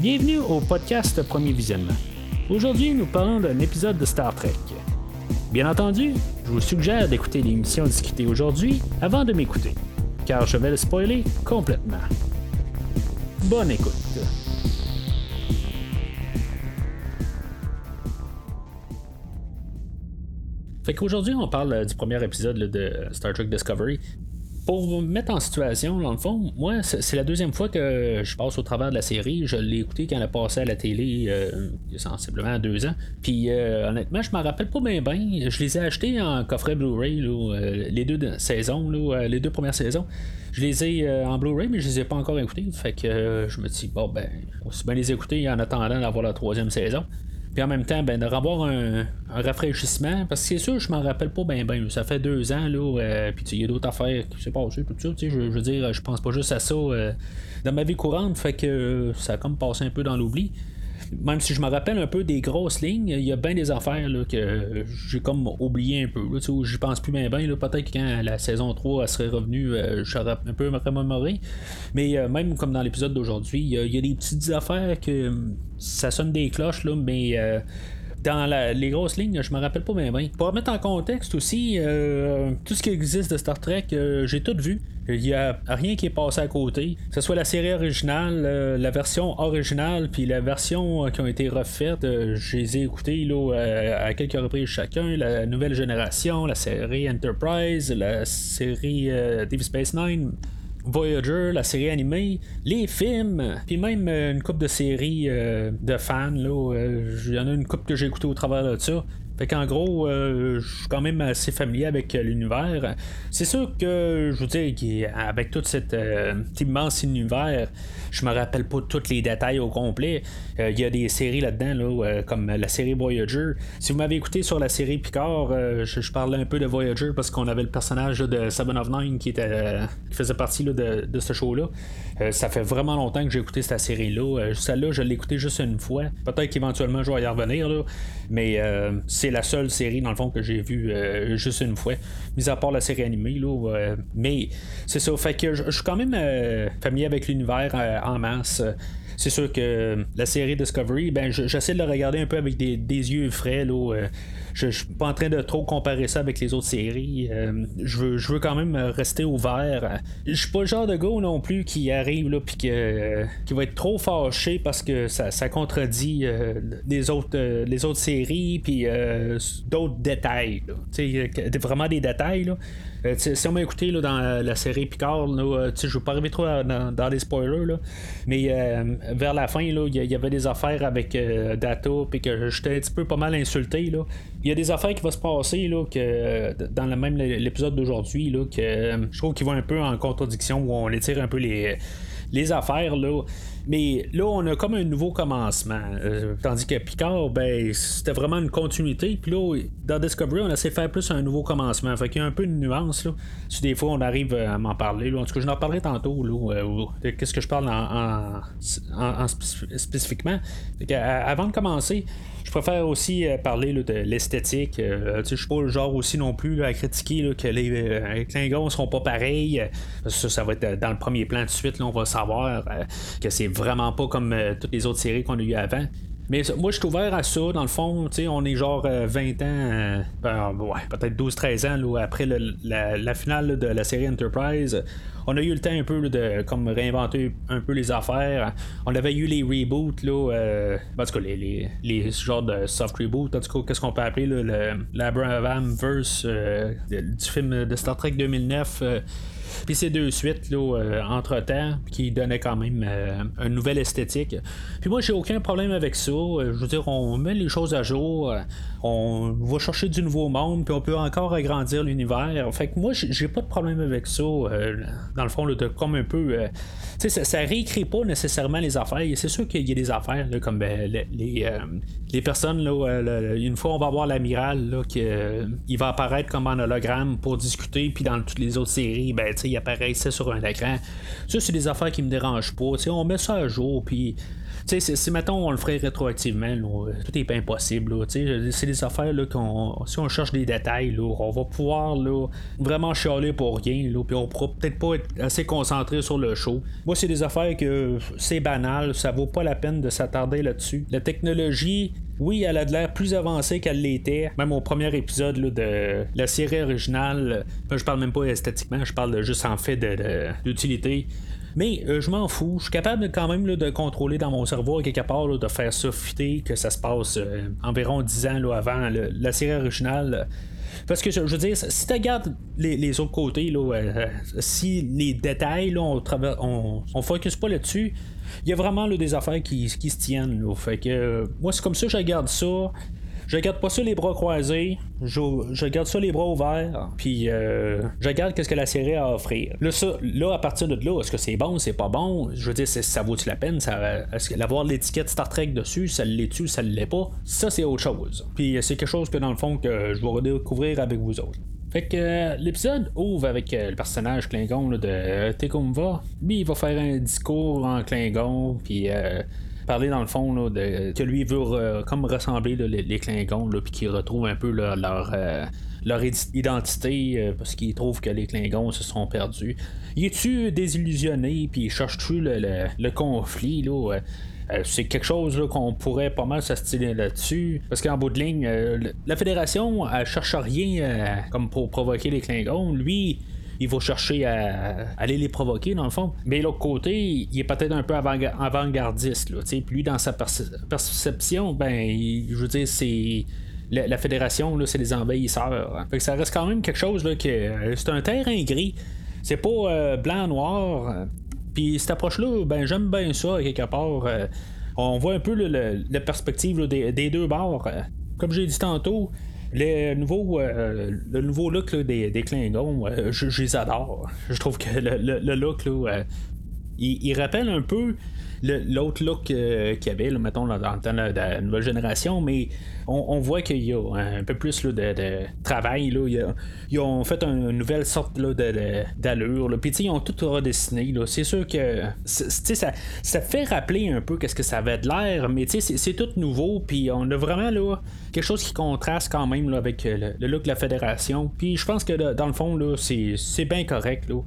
Bienvenue au podcast Premier Visionnement. Aujourd'hui, nous parlons d'un épisode de Star Trek. Bien entendu, je vous suggère d'écouter l'émission discutée aujourd'hui avant de m'écouter, car je vais le spoiler complètement. Bonne écoute. Fait qu'aujourd'hui, on parle du premier épisode de Star Trek Discovery pour vous mettre en situation, dans le fond, moi, c'est la deuxième fois que je passe au travers de la série. Je l'ai écouté quand elle a passé à la télé euh, il y a sensiblement deux ans. Puis euh, honnêtement, je m'en rappelle pas bien. Je les ai achetés en coffret Blu-ray, euh, les deux saisons, les deux premières saisons. Je les ai en Blu-ray, mais je les ai pas encore écoutés. Fait que je me dis, bon, ben, aussi bien les écouter en attendant d'avoir la troisième saison. Puis en même temps, ben, de revoir un, rafraîchissement, parce que c'est sûr, je m'en rappelle pas bien, ben. Ça fait deux ans, là, euh, puis il y a d'autres affaires qui s'est passé, tout ça. Je, je veux dire, je pense pas juste à ça euh, dans ma vie courante, fait que ça a comme passé un peu dans l'oubli même si je me rappelle un peu des grosses lignes, il y a bien des affaires là, que j'ai comme oublié un peu. Je pense plus bien bien. Peut-être que quand la saison 3 serait revenue, euh, j'aurais un peu remémoré. Mais euh, même comme dans l'épisode d'aujourd'hui, il y, a des petites affaires que ça sonne des cloches, là, mais euh, dans les grosses lignes, je me rappelle pas bien. Pour remettre en contexte aussi, euh, tout ce qui existe de Star Trek, euh, j'ai tout vu. Il n'y a rien qui est passé à côté. Que ce soit la série originale, euh, la version originale, puis la version qui ont été refaites, je les ai écoutées à quelques reprises chacun. La nouvelle génération, la série Enterprise, la série Deep Space Nine. Voyager, la série animée, les films, puis même euh, une coupe de séries euh, de fans. Euh, il y en a une coupe que j'ai écouté au travers de ça. Fait qu'en gros, je suis quand même assez familier avec l'univers. C'est sûr que, je veux dire, avec tout cet immense univers, je me rappelle pas tous les détails au complet. Il y a des séries là-dedans, là, comme la série Voyager. Si vous m'avez écouté sur la série Picard, je, parlais un peu de Voyager parce qu'on avait le personnage de Seven of Nine qui, était, qui faisait partie de, ce show-là. Euh, ça fait vraiment longtemps que j'ai écouté cette série-là. Euh, celle-là, je l'ai écoutée juste une fois. Peut-être qu'éventuellement, je vais y revenir. Là. Mais euh, c'est la seule série, dans le fond, que j'ai vue juste une fois. Mis à part la série animée. Là, mais c'est ça. Fait que je suis quand même familier avec l'univers en masse c'est sûr que la série Discovery, ben j'essaie de le regarder un peu avec des, yeux frais. Là, je, ne suis pas en train de trop comparer ça avec les autres séries. Euh, je, veux, je veux quand même rester ouvert. Je suis pas le genre de gars non plus qui arrive là puis qui va être trop fâché parce que ça, ça contredit euh, les autres euh, les autres séries puis d'autres détails. Vraiment des détails. Là. si on m'a écouté là, dans la série Picard, je ne veux pas arriver trop dans, dans des spoilers, là, mais vers la fin, il y, avait des affaires avec Data, puis que j'étais un petit peu pas mal insulté. Là il y a des affaires qui vont se passer là, que dans le même l'épisode d'aujourd'hui que je trouve qu'ils vont un peu en contradiction où on étire un peu les, les affaires là. Mais là, on a comme un nouveau commencement. Euh, tandis que Picard, ben, c'était vraiment une continuité. Puis là, dans Discovery, on a essayé de faire plus un nouveau commencement. Fait qu'il y a un peu de nuance. Là. Si des fois, on arrive à m'en parler. Là. En tout cas, je n'en parlerai tantôt. Là, euh, qu'est-ce que je parle en, en, spécifiquement. Fait avant de commencer, je préfère aussi euh, parler de l'esthétique. Euh, je suis pas le genre aussi non plus à critiquer que les, euh, Klingons seront pas pareils. Ça, ça va être dans le premier plan tout de suite. Là, on va savoir que c'est vraiment pas comme toutes les autres séries qu'on a eues avant. Mais moi, je suis ouvert à ça. Dans le fond, on est genre 20 ans, ben, ouais, peut-être 12-13 ans là, après la, finale de la série Enterprise on a eu le temps un peu de comme réinventer un peu les affaires. On avait eu les reboots, là, euh, en tout cas, les, les, genres de soft reboot. En tout cas, qu'est-ce qu'on peut appeler le l'Abraham verse euh, du film de Star Trek 2009. Puis ces deux suites, là, euh, entre-temps, qui donnaient quand même euh, une nouvelle esthétique. Puis moi, j'ai aucun problème avec ça. Euh, je veux dire, on met les choses à jour, on va chercher du nouveau monde, puis on peut encore agrandir l'univers. Fait que moi, j'ai pas de problème avec ça. dans le fond, de comme un peu. tu sais, ça, réécrit pas nécessairement les affaires. C'est sûr qu'il y a des affaires, comme ben, les, les, personnes, là, une fois, on va voir l'amiral, il va apparaître comme un hologramme pour discuter, puis dans toutes les autres séries, ben, il apparaissait sur un écran. Ça, c'est des affaires qui me dérangent pas. on met ça à jour, puis si mettons on le ferait rétroactivement, tout est impossible. C'est des affaires là, qu'on. Si on cherche des détails, là, on va pouvoir là, vraiment chialer pour rien. Là, puis on pourra peut-être pas être assez concentré sur le show. Moi, c'est des affaires que c'est banal, ça vaut pas la peine de s'attarder là-dessus. La technologie oui, elle a de l'air plus avancée qu'elle l'était, même au premier épisode de la série originale. Je parle même pas esthétiquement, je parle juste en fait d'utilité. Mais euh, je m'en fous. Je suis capable quand même de contrôler dans mon cerveau quelque part de faire ça fitter, que ça se passe euh, environ 10 ans avant la série originale. Parce que je, veux dire, si tu regardes les, autres côtés, euh, si les détails, on, on, on focus pas là-dessus, il y a vraiment des affaires qui, se tiennent. Fait que moi, c'est comme ça que je regarde ça. Je garde pas ça les bras croisés. Je, garde ça les bras ouverts. Puis euh, je garde qu'est-ce que la série a à offrir. Là, ça, là, à partir de là, est-ce que c'est bon, c'est pas bon? Je veux dire, ça vaut-tu la peine? Ça, est-ce l'avoir l'étiquette Star Trek dessus, ça l'est-tu, ça l'est pas? Ça, c'est autre chose. Puis c'est quelque chose que dans le fond que je vais redécouvrir avec vous autres. Fait que euh, l'épisode ouvre avec euh, le personnage Klingon de Tekumva. Lui, il va faire un discours en Klingon, puis parler dans le fond de, que lui veut comme ressembler les, Klingons, puis qu'il retrouve un peu leur, euh, leur identité euh, parce qu'il trouve que les Klingons se sont perdus. Il est-tu désillusionné, puis il cherche-tu le, conflit là, euh, c'est quelque chose qu'on pourrait pas mal s'astiler là-dessus? Parce qu'en bout de ligne, la Fédération, elle cherche rien comme pour provoquer les Klingons. Lui, il va chercher à, aller les provoquer, dans le fond. Mais l'autre côté, il est peut-être un peu avant-gardiste. Puis lui, dans sa perception, ben, je veux dire, c'est. La, fédération, là, c'est les envahisseurs. Hein. Fait que ça reste quand même quelque chose là, que euh, c'est un terrain gris. C'est pas euh, blanc-noir. Puis cette approche-là, ben j'aime bien ça quelque part. Euh, on voit un peu la perspective des, deux bords. Comme j'ai dit tantôt, le nouveau, euh, le nouveau look des, des, Klingons, euh, je, les adore. Je trouve que le, look, là, il, rappelle un peu l'autre look euh, qu'il y avait, mettons, dans, dans, la nouvelle génération, mais on, voit qu'il y a un peu plus de, travail. Là. Ils, ont fait une nouvelle sorte d'allure. Puis ils ont tout redessiné. C'est sûr que ça, ça fait rappeler un peu qu'est-ce que ça avait de l'air, mais c'est tout nouveau. Puis on a vraiment là, quelque chose qui contraste quand même avec le, look de la fédération. Puis je pense que dans le fond, c'est bien correct. Là.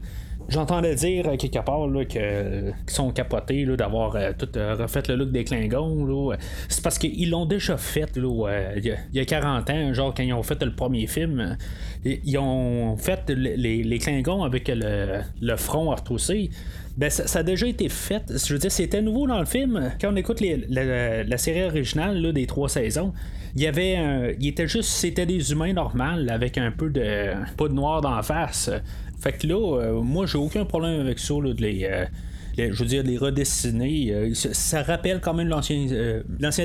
J'entendais dire euh, quelque part qu'ils sont capotés d'avoir euh, tout euh, refait le look des Klingons. C'est parce qu'ils l'ont déjà fait il, y a, 40 ans, genre quand ils ont fait le premier film. Ils ont fait les, les Klingons avec le, front retroussé. Ben, ça, a déjà été fait. Je veux dire, c'était nouveau dans le film. Quand on écoute la, série originale des trois saisons, il y avait il était juste c'était des humains normaux avec un peu de pas de noir dans la face fait que là, euh, moi, j'ai aucun problème avec ça, de euh, les. je veux dire, les redessiner. Euh, ça, rappelle quand même l'ancien,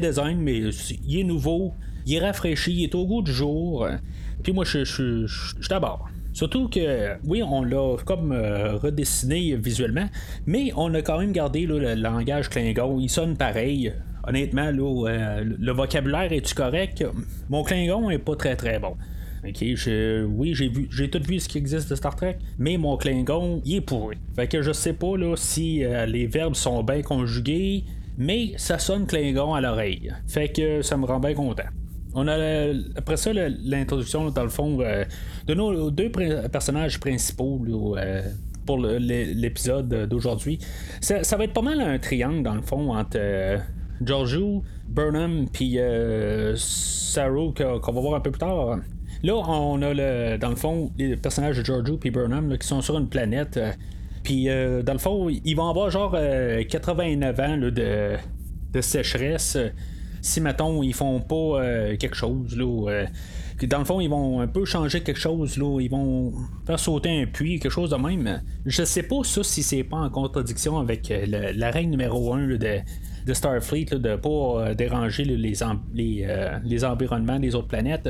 design, mais il est nouveau, il est rafraîchi, il est au goût du jour. Puis moi, je suis d'abord. Surtout que, oui, on l'a comme redessiné visuellement, mais on a quand même gardé le langage Klingon. Il sonne pareil. Honnêtement, là, le vocabulaire est-tu correct? Mon Klingon est pas très très bon. Ok, oui, j'ai vu, j'ai tout vu ce qui existe de Star Trek, mais mon Klingon, il est pourri. Fait que je sais pas là si euh, les verbes sont bien conjugués, mais ça sonne Klingon à l'oreille. Fait que ça me rend bien content. On a après ça l'introduction dans le fond euh, de nos deux personnages principaux euh, pour l'épisode d'aujourd'hui. Ça, va être pas mal un triangle dans le fond entre Giorgio, Burnham puis Saru qu'on va voir un peu plus tard. Là, on a le, dans le fond les personnages de Giorgio et Burnham qui sont sur une planète. Euh, puis euh, dans le fond, ils vont avoir genre 89 euh, ans de, de, sécheresse. Si mettons ils font pas quelque chose là. dans le fond, ils vont un peu changer quelque chose, là. Ils vont faire sauter un puits, quelque chose de même. Je sais pas ça si c'est pas en contradiction avec la règle numéro 1 de, Starfleet, de pas déranger les, les, les, environnements des autres planètes.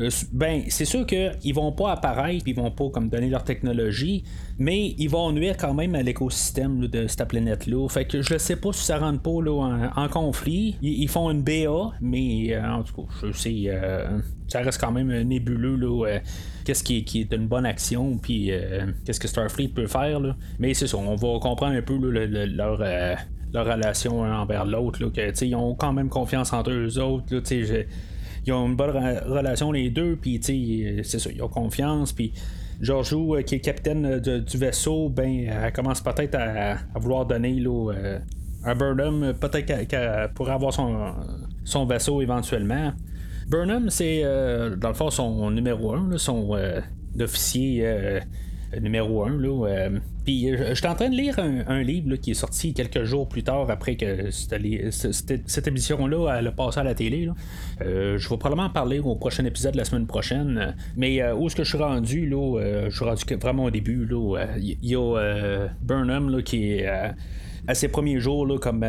Euh, ben, c'est sûr qu'ils vont pas apparaître, ils vont pas comme donner leur technologie, mais ils vont nuire quand même à l'écosystème de cette planète-là. Fait que je sais pas si ça rentre pas là, en, conflit. Ils, font une BA, mais euh, en tout cas, je sais, euh, ça reste quand même nébuleux là. qu'est-ce qui, est une bonne action, puis qu'est-ce que Starfleet peut faire. Là. Mais c'est ça, on va comprendre un peu leur relation envers l'autre. Ils ont quand même confiance entre eux autres. Là, ils ont une bonne relation les deux, puis c'est ça, ils ont confiance, puis Giorgio, euh, qui est capitaine euh, du vaisseau, ben, elle commence peut-être à, vouloir donner là, euh, à Burnham, peut-être qu'elle pourrait avoir son, son vaisseau éventuellement. Burnham, c'est dans le fond son numéro 1, son officier numéro 1. Là, puis je suis en train de lire un, livre qui est sorti quelques jours plus tard après que cette, émission-là a passé à la télé. Euh, je vais probablement en parler au prochain épisode la semaine prochaine. Mais euh, où est-ce que je suis rendu là, euh, Je suis rendu vraiment au début. Il y a Burnham qui est à ses premiers jours là, comme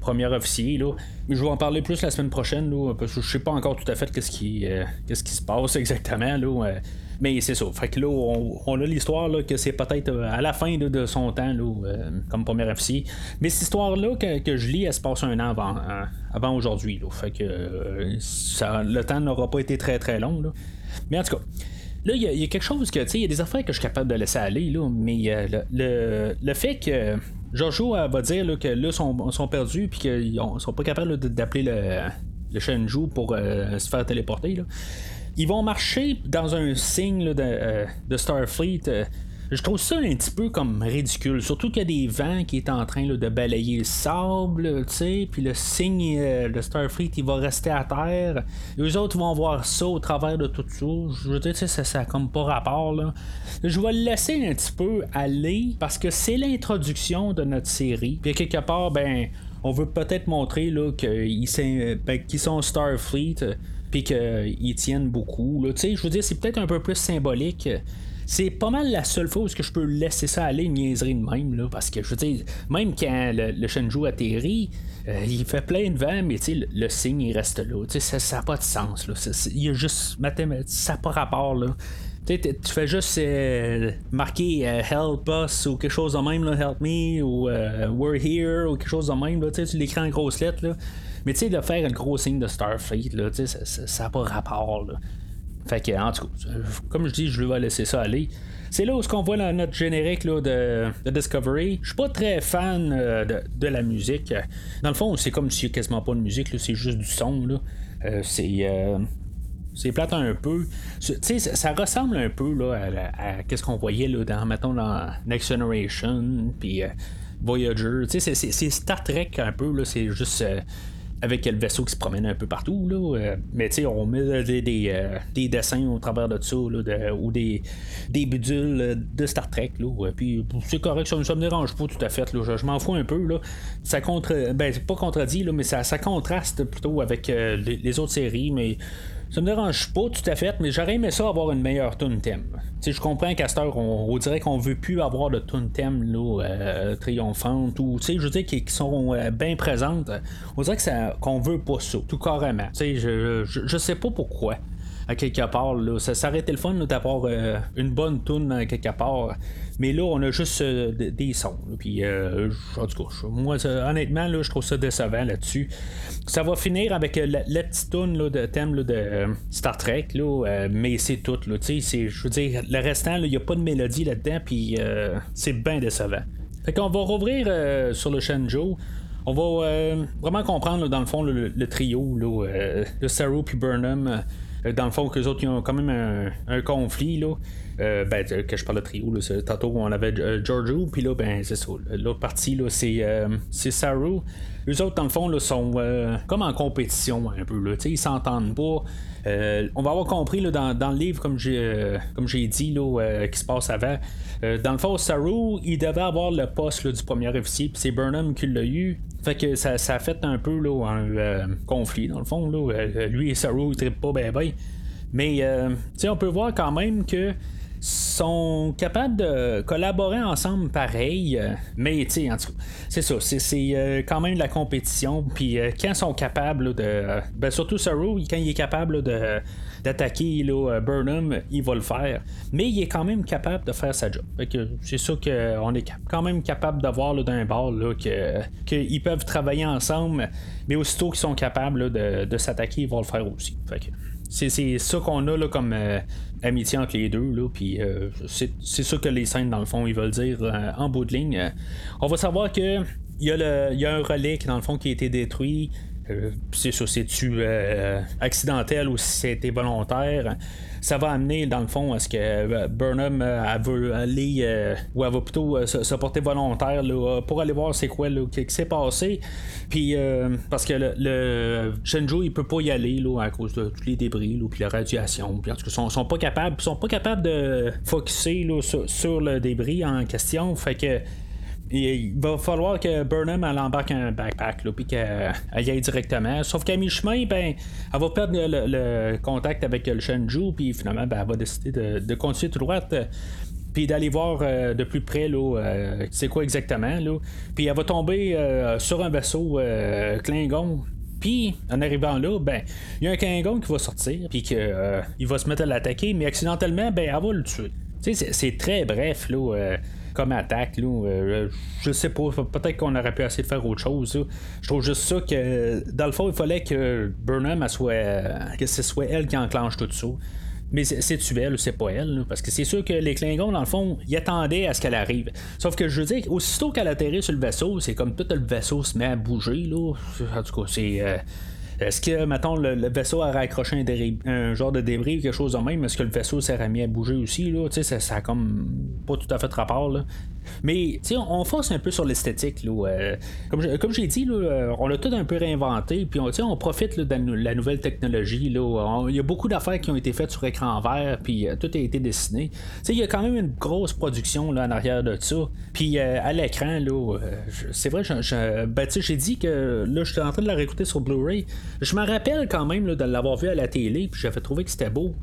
premier officier. Là. Je vais en parler plus la semaine prochaine, là, parce que je sais pas encore tout à fait qu'est-ce qui, qu'est-ce qui se passe exactement. Là, mais c'est ça. Fait que là, on, a l'histoire que c'est peut-être euh, à la fin de son temps euh, comme premier officier. Mais cette histoire-là que, je lis, elle se passe un an avant, hein, avant aujourd'hui. Fait que euh, le temps n'aura pas été très très long. Mais en tout cas. Là, il y, a quelque chose que, tu sais, il y a des affaires que je suis capable de laisser aller, là, mais le, le, fait que Jojo va dire que là, sont, sont perdus, puis qu'ils sont pas capables d'appeler le, le Shenju pour se faire téléporter, là. Ils vont marcher dans un signe euh, de, Starfleet. Euh, je trouve ça un petit peu comme ridicule. Surtout qu'il y a des vents qui est en train de balayer le sable, tu sais, puis le signe euh, de Starfleet, il va rester à terre. Les autres vont voir ça au travers de tout ça. Je veux dire, ça, ça comme pas rapport, là. Je vais le laisser un petit peu aller parce que c'est l'introduction de notre série. Puis quelque part, ben, on veut peut-être montrer là, ben, qu'ils sont Starfleet puis qu'ils tiennent beaucoup. Je veux dire, c'est peut-être un peu plus symbolique. C'est pas mal la seule fois où que je peux laisser ça aller, une niaiserie de même, là, parce que je veux dire, même quand le, le Shenju atterrit, euh, il fait plein de vent, mais le, le signe il reste là. Ça n'a pas de sens. Il y a juste mathématiques, ça n'a pas rapport. Tu fais juste euh, marquer euh, help us ou quelque chose de même, help me ou we're here ou quelque chose de même. Tu l'écris en grosses lettres. Mais tu sais, de faire un gros signe de Starfleet, là, ça n'a pas rapport. Fait que, en tout cas, comme je dis, je vais laisser ça aller. C'est là où ce qu'on voit dans notre générique là, de, Discovery. Je suis pas très fan euh, de, la musique. Dans le fond, c'est comme s'il n'y a quasiment pas de musique, c'est juste du son. Là. Euh, c'est. Euh, c'est plate un peu. Tu sais, ça ressemble un peu là, à, ce qu'on voyait là, dans, mettons, dans Next Generation, puis Voyager. Tu sais, c'est Star Trek un peu, là, c'est juste avec le vaisseau qui se promène un peu partout. Euh, mais tu sais, on met des, euh, des, dessins au travers de ça, ou des, des bidules de Star Trek. Là, puis c'est correct, ça, ne me dérange pas tout à fait. Je, m'en fous un peu. Là. Ça contre. Ben, pas contredit, mais ça, ça contraste plutôt avec euh, les, autres séries, mais ça me dérange pas tout à fait, mais j'aurais aimé ça avoir une meilleure tune thème. sais, je comprends qu'à on, dirait qu'on veut plus avoir de tune thème là, euh, triomphante ou je veux dire qui, sont euh, bien présentes. On dirait que ça, qu'on veut pas ça, tout carrément. Je, je, je sais pas pourquoi à quelque part. Là. Ça, ça aurait été le fun d'avoir euh, une bonne tune à quelque part. Mais là, on a juste euh, des sons. Puis, euh, en tout cas, moi, honnêtement, là, je trouve ça décevant là-dessus. Ça va finir avec la, petite tune de thème de Star Trek, là, mais c'est tout. Là, je veux dire, le restant, il n'y a pas de mélodie là-dedans, puis c'est bien décevant. Fait qu'on va rouvrir sur le Shenzhou on va vraiment comprendre dans le fond le, trio là, de Saru puis Burnham dans le fond, qu'eux autres, ils ont quand même un, conflit, là. Euh, ben, que je parle de trio, là, tantôt on avait euh, Giorgio, puis là, ben, c'est ça. L'autre partie, là, c'est, c'est Saru. Eux autres, dans le fond, là, sont comme en compétition un peu, là. Ils s'entendent pas. On va avoir compris dans, le livre, comme j'ai, j'ai dit, là, qui se passe avant. dans le fond, Saru, il devait avoir le poste du premier officier, puis c'est Burnham qui l'a eu. Fait que ça, a fait un peu un euh, conflit, dans le fond. Là. Euh, lui et Saru, ils trippent pas ben. Mais euh, on peut voir quand même que sont capables de collaborer ensemble pareil, mais tu sais, en tout cas, c'est ça, c'est quand même de la compétition. Puis quand ils sont capables de. Ben, surtout Saru, quand il est capable de d'attaquer Burnham, il va le faire. Mais il est quand même capable de faire sa job. c'est sûr qu'on est quand même capable d'avoir d'un bord qu'ils peuvent travailler ensemble, mais aussitôt qu'ils sont capables de, s'attaquer, ils vont le faire aussi. c'est, ça qu'on a là, comme euh, amitié entre les deux. Là, puis euh, c'est, ça que les scènes, dans le fond, ils veulent dire euh, en bout de ligne. on va savoir que il y, a il y a un relais qui, dans le fond, qui a été détruit. Euh, c'est c'est-tu euh, accidentel ou si c'était volontaire? Ça va amener, dans le fond, à ce que euh, Burnham elle veut aller, ou elle va plutôt se, porter volontaire pour aller voir c'est quoi qui, s'est passé. Puis, parce que le, le, Shenju, il peut pas y aller là, à cause de tous les débris, puis la radiation. Puis, en tout cas, sont, sont pas capables, sont pas capables de focuser sur, sur, le débris en question. Fait que il va falloir que Burnham elle embarque un backpack puis qu'elle y aille directement. Sauf qu'à mi-chemin, ben, elle va perdre le, contact avec le Shenju, puis finalement, ben, elle va décider de, continuer tout droit. puis d'aller voir euh, de plus près euh, c'est quoi exactement. Là. Puis elle va tomber euh, sur un vaisseau Klingon. Puis, en arrivant là, ben, il y a un Klingon qui va sortir, puis qu'il va se mettre à l'attaquer, mais accidentellement, ben, elle va le tuer. C'est très bref, là comme attaque. Là, euh, je sais pas, peut-être qu'on aurait pu essayer de faire autre chose. Je trouve juste ça que dans le fond, il fallait que Burnham soit, que ce soit elle qui enclenche tout ça. Mais c'est-tu elle ou c'est pas elle? Parce que c'est sûr que les Klingons, dans le fond, ils attendaient à ce qu'elle arrive. Sauf que je veux dire, aussitôt qu'elle atterrit sur le vaisseau, c'est comme tout le vaisseau se met à bouger. Là. En tout cas, c'est. Euh, est-ce que, mettons, le, vaisseau a accroché un, genre de débris ou quelque chose de même? Est-ce que le vaisseau s'est remis à bouger aussi? Là? Ça, ça a comme pas tout à fait rapport. Là. Mais on, on force un peu sur l'esthétique. Euh, comme, j'ai dit, euh, on l'a tout un peu réinventé. Puis on, on profite de la nouvelle technologie. Il y a beaucoup d'affaires qui ont été faites sur écran vert. Puis euh, tout a été dessiné. Il y a quand même une grosse production là, en arrière de ça. Puis à l'écran, c'est vrai, ben, j'ai dit que là, j'étais en train de la réécouter sur Blu-ray. Je me rappelle quand même de l'avoir vu à la télé. Puis j'avais trouvé que c'était beau.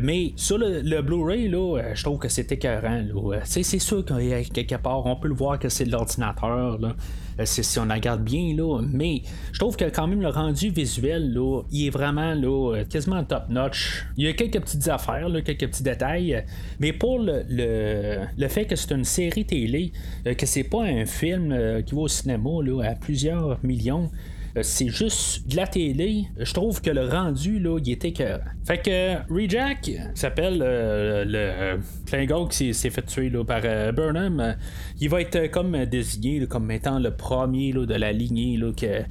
Mais sur le, Blu-ray, je trouve que c'était écœurant. C'est sûr qu'il y a quelque part. On peut le voir que c'est de l'ordinateur. Là. Euh, si on regarde bien, là, mais je trouve que quand même le rendu visuel, là, il est vraiment là, euh, quasiment top notch. Il y a quelques petites affaires, là, quelques petits détails, mais pour le, le, fait que c'est une série télé, euh, que c'est pas un film qui va au cinéma là, à plusieurs millions, euh, c'est juste de la télé. Je trouve que le rendu, là, il était que. Fait que Rejack, qui s'appelle euh, le Klingon qui s'est fait tuer là, par euh, Burnham, il va être comme désigné comme étant le premier de la lignée là, que.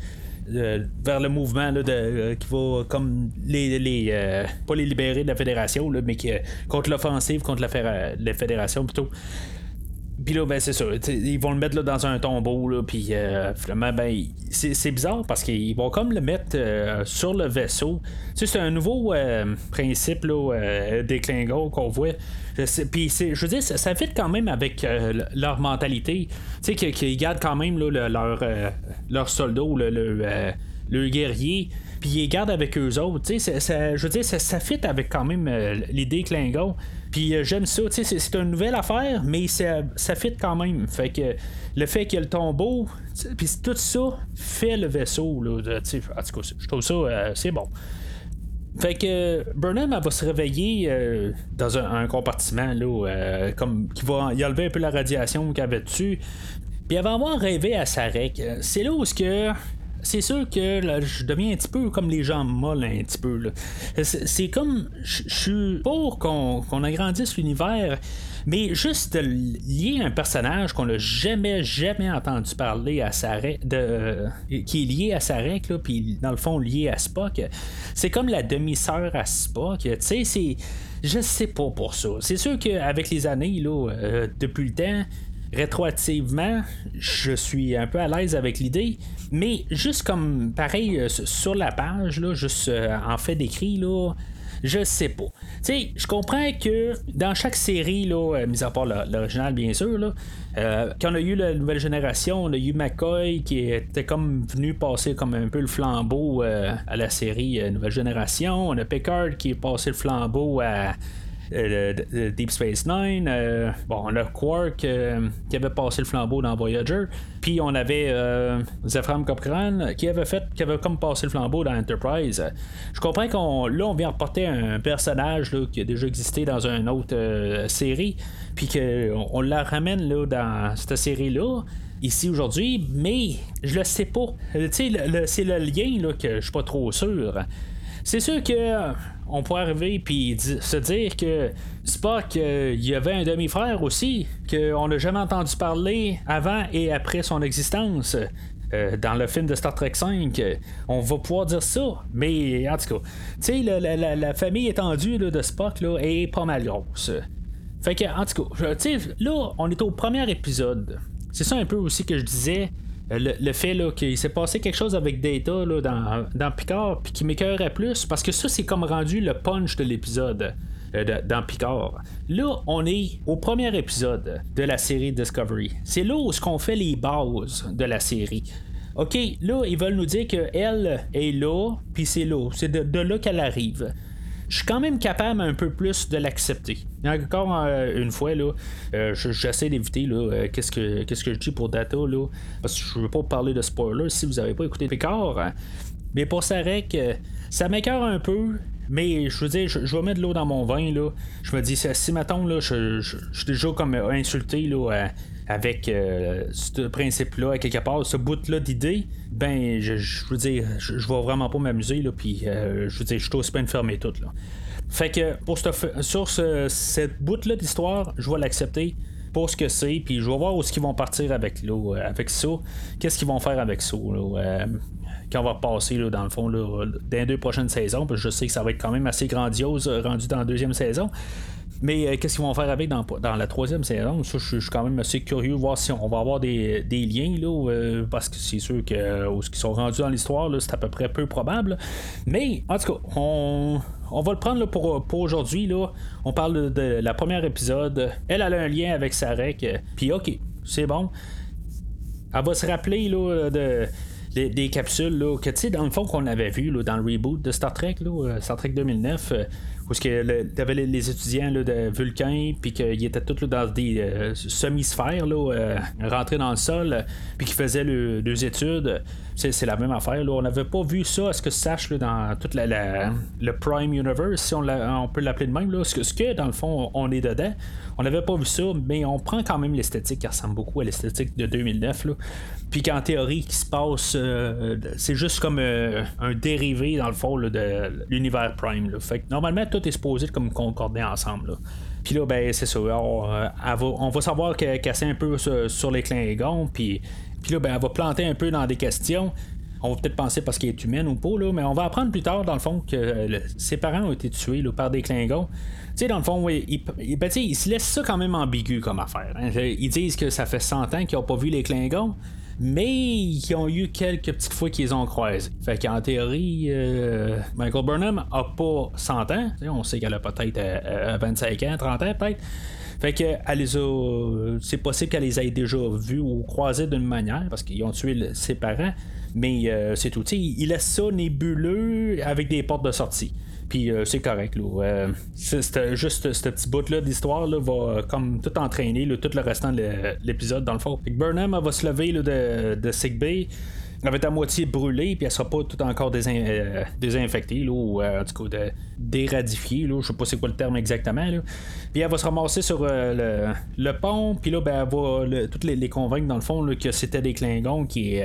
vers le mouvement là, de, qui va comme les, les pas les libérer de la fédération là, mais qui, contre l'offensive contre la fédération plutôt puis là, ben, c'est ça. Ils vont le mettre là, dans un tombeau, puis euh, finalement, ben, c'est bizarre parce qu'ils vont comme le mettre euh, sur le vaisseau. c'est un nouveau euh, principe là, des Klingons qu'on voit. Puis, je veux dire, ça, fit quand même avec leur mentalité. Tu sais, qu'ils gardent quand même leur, leur soldat ou le, le, guerrier puis ils gardent avec eux autres. Je veux dire, ça, ça fit avec quand même l'idée Klingon. Puis euh, j'aime ça, tu sais, c'est une nouvelle affaire, mais ça, fit quand même. Fait que le fait qu'il y a le tombeau, puis tout ça fait le vaisseau, là, en tout cas, je trouve ça, euh, c'est bon. Fait que Burnham va se réveiller euh, dans un, compartiment là, comme qui va y enlever un peu la radiation qu'elle avait dessus. Puis elle va avoir rêvé à Sarek. C'est là où ce que c'est sûr que je deviens un petit peu comme les gens molles un petit peu. C'est comme je suis pour qu'on agrandisse l'univers. Mais juste lier un personnage qu'on n'a jamais, jamais entendu parler à Sarek, de, euh, qui est lié à Sarek, puis dans le fond lié à Spock, c'est comme la demi-sœur à Spock. Tu sais, c'est. Je sais pas pour ça. C'est sûr qu'avec les années, là, euh, depuis le temps, rétroactivement, je suis un peu à l'aise avec l'idée, mais juste comme pareil euh, sur la page, là, juste euh, en fait d'écrit, là, je sais pas. Tu sais, je comprends que dans chaque série, là, euh, mis à part l'original bien sûr, là, quand on a eu la nouvelle génération, on a eu McCoy qui était comme venu passer comme un peu le flambeau à la série Nouvelle Génération. On a Pickard qui est passé le flambeau à Deep Space Nine. bon, le Quark qui avait passé le flambeau dans Voyager. Puis on avait Zephram Cochrane qui avait fait, qui avait comme passé le flambeau dans Enterprise. Je comprends qu'on là on vient reporter un personnage qui a déjà existé dans une autre série, puis qu'on on la ramène là, dans cette série-là ici aujourd'hui, mais je le sais pas. c'est le lien là, que je suis pas trop sûr. C'est sûr que euh, on pourrait arriver puis se dire que Spock, euh, y avait un demi-frère aussi, qu'on n'a jamais entendu parler avant et après son existence. Euh, dans le film de Star Trek 5, on va pouvoir dire ça, mais en tout cas, tu sais, la, famille étendue de Spock là, est pas mal grosse. Fait que, en tout cas, là, on est au premier épisode. C'est ça un peu aussi que je disais. Euh, le, fait qu'il s'est passé quelque chose avec Data là, dans, dans Picard, puis qui m'écœurait plus, parce que ça, c'est comme rendu le punch de l'épisode euh, dans Picard. Là, on est au premier épisode de la série Discovery. C'est là où ce qu'on fait les bases de la série. OK, là, ils veulent nous dire qu'elle est là, puis c'est là. C'est de là qu'elle arrive je suis quand même capable un peu plus de l'accepter. Encore euh, une fois, là, euh, j'essaie d'éviter euh, qu'est-ce que je dis pour Data, là, parce que je veux pas parler de spoilers si vous n'avez pas écouté Picard. Hein. Mais pour que ça m'écœure un peu, mais je veux dire, je, vais mettre de l'eau dans mon vin. Là. Je me dis, si maintenant, là, je, suis déjà comme insulté là, avec ce principe-là, quelque part, ce bout-là d'idée, ben, je, veux dire, je, je vais vraiment pas m'amuser, là, puis je veux dire, je suis aussi bien fermé tout, là. Fait que, pour sur cette bout-là d'histoire, je vais l'accepter pour ce que c'est, puis je vais voir où est-ce qu'ils vont partir avec, là, avec ça, qu'est-ce qu'ils vont faire avec ça, là, quand va passer là, dans le fond là, dans les deux prochaines saisons. Parce que je sais que ça va être quand même assez grandiose rendu dans la deuxième saison. Mais euh, qu'est-ce qu'ils vont faire avec dans, la troisième saison? Ça, je, suis quand même assez curieux de voir si on va avoir des, liens, là, euh, parce que c'est sûr que euh, qu'ils sont rendus dans l'histoire, c'est à peu près peu probable. Mais en tout cas, on, va le prendre pour, aujourd'hui. On parle de, la première épisode. Elle, a un lien avec Sarek. Puis ok, c'est bon. Elle va se rappeler là, de des, capsules là, que tu sais dans le fond qu'on avait vu dans le reboot de Star Trek Star Trek 2009 où tu avais les, étudiants de Vulcain, puis qu'ils étaient tous dans des euh, semi-sphères, euh, rentrés dans le sol, puis qui faisaient deux études. C'est, la même affaire. Là. On n'avait pas vu ça, à ce que je sache, dans toute la, le Prime Universe, si on, on peut l'appeler de même. Là. Ce, que, ce que, dans le fond, on est dedans. On n'avait pas vu ça, mais on prend quand même l'esthétique qui ressemble beaucoup à l'esthétique de 2009. Là. Puis qu'en théorie, qui se passe, euh, c'est juste comme un dérivé, dans le fond, de l'univers Prime. Là. Fait que normalement, tout est supposé comme concorder ensemble. Puis là, ben, c'est ça. On, euh, va, va, savoir qu'elle casse un peu sur, les Klingons. Puis, puis là, ben, elle va planter un peu dans des questions. On va peut-être penser parce qu'elle est humaine ou pas, là, mais on va apprendre plus tard, dans le fond, que euh, ses parents ont été tués là, par des Klingons. Tu sais, dans le fond, oui, ils, ben, ils se laissent ça quand même ambigu comme affaire. Hein. Ils disent que ça fait 100 ans qu'ils n'ont pas vu les Klingons mais ils ont eu quelques petites fois qu'ils ont croisé. Fait qu'en théorie, euh, Michael Burnham a pas 100 ans. On sait qu'elle a peut-être 25 euh, ans, 30 ans peut-être. Fait que. C'est possible qu'elle les ait déjà vus ou croisés d'une manière, parce qu'ils ont tué ses parents. Mais euh, c'est tout. ils laissent ça nébuleux avec des portes de sortie. Puis euh, c'est correct. Là. Euh, juste ce petit bout-là d'histoire là, va comme tout entraîner tout le restant de l'épisode dans le fond. Burnham va se lever de, de elle va être à moitié brûlée, puis elle sera pas tout encore euh, désinfectée, là, ou euh, en tout cas déradifiée, là, je sais pas c'est quoi le terme exactement. Là. Puis elle va se ramasser sur euh, le, pont, puis là, ben, elle va toutes les, convaincre dans le fond que c'était des Klingons qui,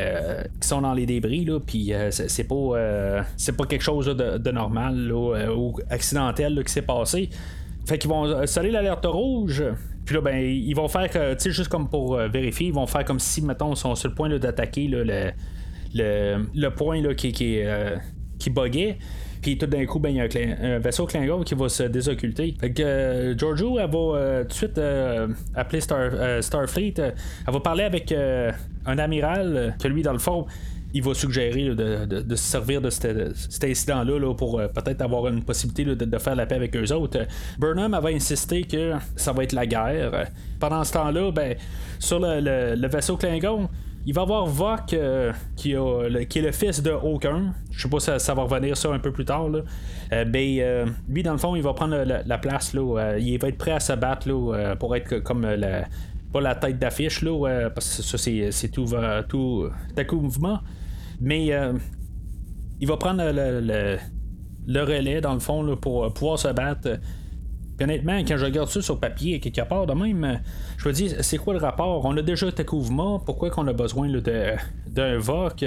qui, sont dans les débris, là, puis c'est pas c'est pas quelque chose de, normal ou accidentel qui s'est passé. Fait qu'ils vont saler l'alerte rouge. Puis là, ben, ils vont faire, tu sais, juste comme pour vérifier, ils vont faire comme si, mettons, ils sont sur le point d'attaquer le, le, point là, qui, qui, euh, qui buguait. Puis tout d'un coup, ben, il y a un, vaisseau Klingon qui va se désocculter. Fait que euh, va euh, tout de suite appeler Star, Starfleet. elle va parler avec un amiral que lui, dans le fond, il va suggérer de, se servir de cet, incident-là pour peut-être avoir une possibilité de, faire la paix avec eux autres. Burnham va insister que ça va être la guerre. Pendant ce temps-là, ben, sur le, le vaisseau Klingon, il va avoir Vok qui, est le fils de aucun. Je sais pas si ça, va revenir ça un peu plus tard. Là. mais lui, dans le fond, il va prendre la, place. Là, il va être prêt à se battre pour être comme la, pas la tête d'affiche, parce que ça, c'est, tout, tout, tout mouvement. Mais il va prendre le, le, relais, dans le fond, pour pouvoir se battre honnêtement, quand je regarde ça sur papier, quelque part de même, je me dis, c'est quoi le rapport? On a déjà Takuvma, pourquoi qu'on a besoin d'un VOC?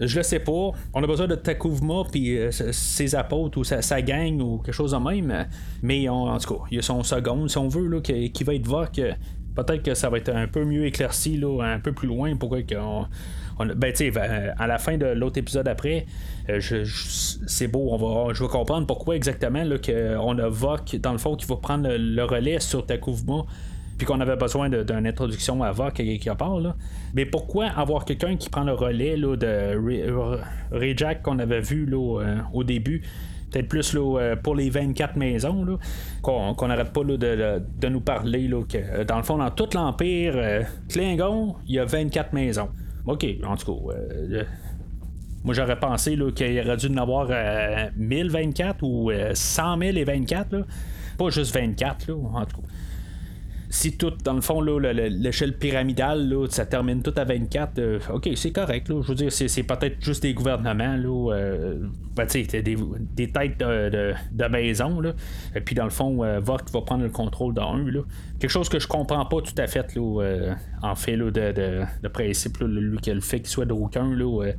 Je le sais pas. On a besoin de Takuvma puis euh, ses apôtres ou sa, gang ou quelque chose de même. Mais en tout cas, il y a son second, si on veut, là, qui, va être VOC. Peut-être que ça va être un peu mieux éclairci, là, un peu plus loin. Pourquoi qu'on ben, tu à la fin de l'autre épisode après, euh, c'est beau, on va, je vais comprendre pourquoi exactement qu'on a Vok, dans le fond, qui va prendre le, relais sur Takuvma puis qu'on avait besoin d'une introduction à Vok quelque part. Là. Mais pourquoi avoir quelqu'un qui prend le relais là, de Jack qu'on avait vu là, euh, au début Peut-être plus là, euh, pour les 24 maisons, qu'on n'arrête pas de, nous parler. Là, que, dans le fond, dans tout l'Empire, Klingon, il y a 24 maisons. OK, en tout cas. Euh, moi, j'aurais pensé qu'il aurait dû en avoir 1024 euh, ou 100 000 et 24. Pas juste 24, là, en tout cas si tout, dans le fond, l'échelle pyramidale, ça termine tout à 24, euh, ok, c'est correct. Je veux dire, c'est, peut-être juste des gouvernements, euh, ben, des, têtes de, maison. Et puis, dans le fond, euh, va prendre le contrôle d'un. Là. Quelque chose que je comprends pas tout à fait, là, euh, en fait, de, de, de principe, là, le fait qu'il soit d'aucun. Là,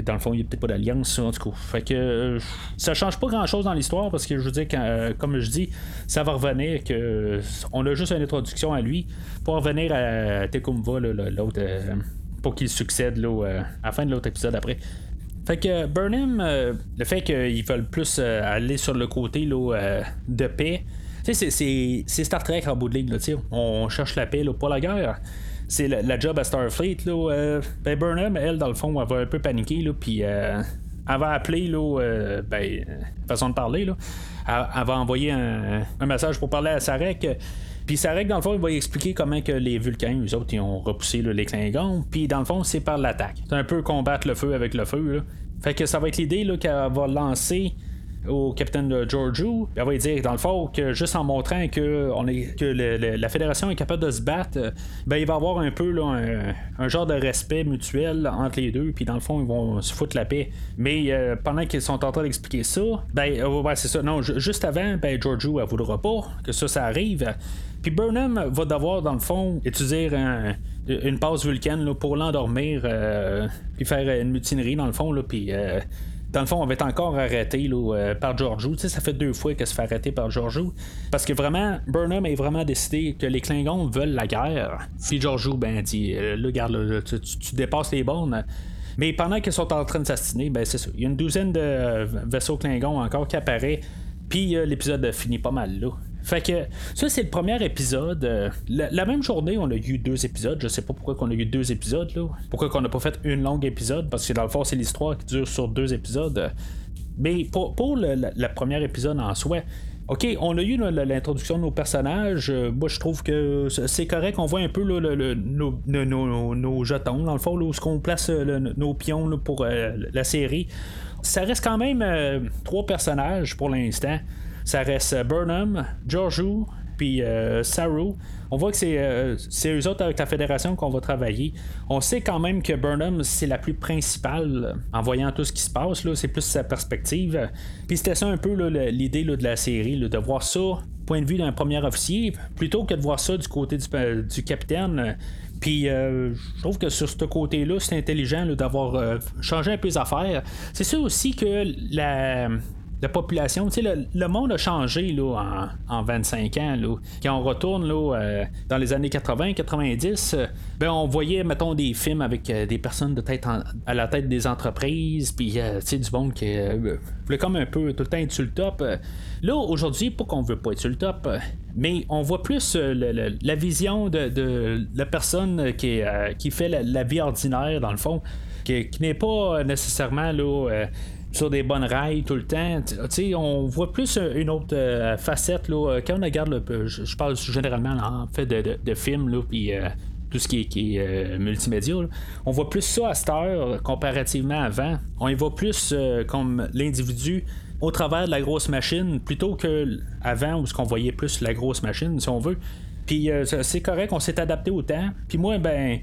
dans le fond, il n'y a peut-être pas d'alliance, en tout. Fait que euh, ça change pas grand chose dans l'histoire parce que je veux dire, euh, comme je dis, ça va revenir que on a juste une introduction à lui pour revenir à Tekumva, l'autre, euh, pour qu'il succède là, à la fin de l'autre épisode après. Fait que Burnham, le fait qu'ils veulent plus aller sur le côté là, de paix, c'est Star Trek en bout de ligne. Là, on cherche la paix, là, pas la guerre c'est la, job à Starfleet. Là, euh, ben Burnham, elle, dans le fond, elle va un peu paniquer. Là, puis euh, elle va appeler, là, euh, ben, façon de parler, là, elle, va envoyer un, message pour parler à Sarek. Puis Sarek, dans le fond, il va expliquer comment que les Vulcains, eux autres, ils ont repoussé les Klingons. Puis dans le fond, c'est par l'attaque. C'est un peu combattre le feu avec le feu. Là. Fait que ça va être l'idée qu'elle va lancer au capitaine Giorgio. Elle va lui dire, dans le fond, que juste en montrant que, on est, que la fédération est capable de se battre, euh, ben, il va avoir un peu un, genre de respect mutuel entre les deux, puis dans le fond, ils vont se foutre la paix. Mais euh, pendant qu'ils sont en train d'expliquer ça, ben, euh, c'est ça. Non, juste avant, ben, Giorgio, elle voudra pas que ça, ça arrive. Puis Burnham va devoir, dans le fond, utiliser une passe vulcaine pour l'endormir, puis faire une mutinerie, dans le fond, là, puis dans le fond, on va être encore arrêté là, euh, par Giorgio. Tu sais, ça fait deux fois qu'elle se fait arrêter par Giorgio. Parce que vraiment, Burnham est vraiment décidé que les Klingons veulent la guerre. Puis Giorgio, ben, dit euh, là, regarde, tu, dépasses les bornes. Mais pendant qu'ils sont en train de s'assiner, ben, c'est ça. Il y a une douzaine de vaisseaux Klingons encore qui apparaissent. Puis euh, l'épisode finit pas mal là. Fait que ça, c'est le premier épisode. Euh, la, même journée, on a eu deux épisodes. Je sais pas pourquoi on a eu deux épisodes. Là. Pourquoi qu'on n'a pas fait une longue épisode. Parce que dans le fond, c'est l'histoire qui dure sur deux épisodes. Mais pour, le, premier épisode en soi, OK, on a eu l'introduction de nos personnages. Euh, moi, je trouve que c'est correct. On voit un peu nos, jetons, dans le fond, où on place euh, nos pions pour la série. Ça reste quand même trois personnages pour l'instant. Ça reste euh, Burnham, Georgiou, puis euh, Saru. On voit que c'est, euh, c'est eux autres avec la fédération qu'on va travailler. On sait quand même que Burnham, c'est la plus principale en voyant tout ce qui se passe. Là, c'est plus sa perspective. Puis c'était ça un peu l'idée de la série, de voir ça point de vue d'un premier officier, plutôt que de voir ça du côté du, capitaine. Puis je trouve que sur ce côté-là, c'est intelligent d'avoir changé un peu les affaires. C'est ça aussi que la, la population, tu sais, le, monde a changé là, en, 25 ans. Là. Quand on retourne là, euh, dans les années 80-90, euh, ben, on voyait, mettons, des films avec euh, des personnes de tête à la tête des entreprises, puis du monde qui voulait comme un peu tout le temps être sur le top. Là, aujourd'hui, pas qu'on veut pas être sur le top, mais on voit plus la vision de, la personne qui, qui fait la, vie ordinaire, dans le fond, qui, qui n'est pas nécessairement là sur des bonnes rails tout le temps. on voit plus une autre euh, facette là, euh, quand on regarde, je, parle généralement en fait de, de, films, puis euh, tout ce qui est, multimédia. On voit plus ça à cette heure comparativement avant. On y voit plus comme l'individu au travers de la grosse machine plutôt que avant où ce qu'on voyait plus la grosse machine si on veut. Puis c'est correct, on s'est adapté au temps. Puis moi ben